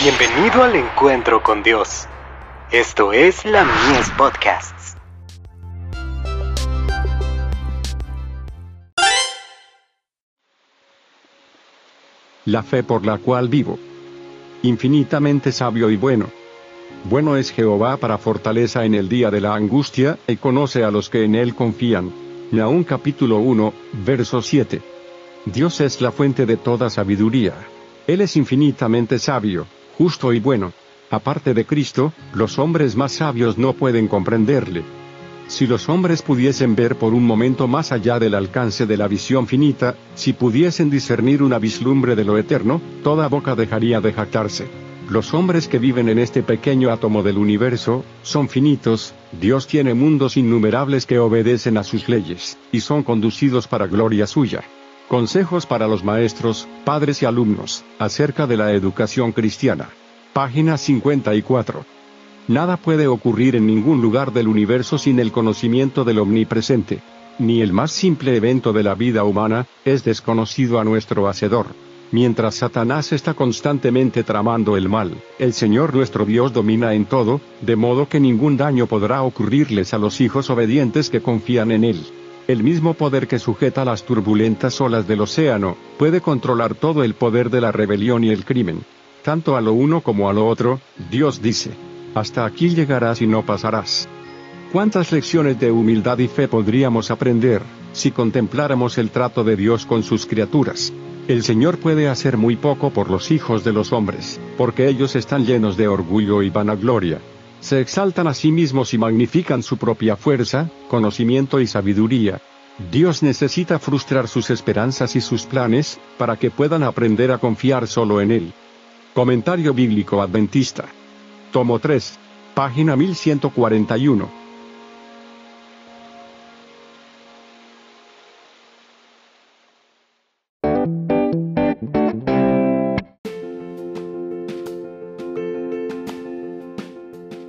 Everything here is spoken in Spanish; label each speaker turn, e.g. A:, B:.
A: Bienvenido al encuentro con Dios. Esto es la Mies Podcasts.
B: La fe por la cual vivo. Infinitamente sabio y bueno. Bueno es Jehová para fortaleza en el día de la angustia, y conoce a los que en él confían. Naún capítulo 1, verso 7. Dios es la fuente de toda sabiduría. Él es infinitamente sabio, justo y bueno. Aparte de Cristo, los hombres más sabios no pueden comprenderle. Si los hombres pudiesen ver por un momento más allá del alcance de la visión finita, si pudiesen discernir una vislumbre de lo eterno, toda boca dejaría de jactarse. Los hombres que viven en este pequeño átomo del universo, son finitos, Dios tiene mundos innumerables que obedecen a sus leyes, y son conducidos para gloria suya. Consejos para los maestros, padres y alumnos, acerca de la educación cristiana. Página 54. Nada puede ocurrir en ningún lugar del universo sin el conocimiento del omnipresente. Ni el más simple evento de la vida humana, es desconocido a nuestro Hacedor. Mientras Satanás está constantemente tramando el mal, el Señor nuestro Dios domina en todo, de modo que ningún daño podrá ocurrirles a los hijos obedientes que confían en Él. El mismo poder que sujeta las turbulentas olas del océano, puede controlar todo el poder de la rebelión y el crimen. Tanto a lo uno como a lo otro, Dios dice, hasta aquí llegarás y no pasarás. ¿Cuántas lecciones de humildad y fe podríamos aprender, si contempláramos el trato de Dios con sus criaturas? El Señor puede hacer muy poco por los hijos de los hombres, porque ellos están llenos de orgullo y vanagloria, se exaltan a sí mismos y magnifican su propia fuerza, conocimiento y sabiduría. Dios necesita frustrar sus esperanzas y sus planes, para que puedan aprender a confiar solo en Él. Comentario Bíblico Adventista. Tomo 3. Página 1141.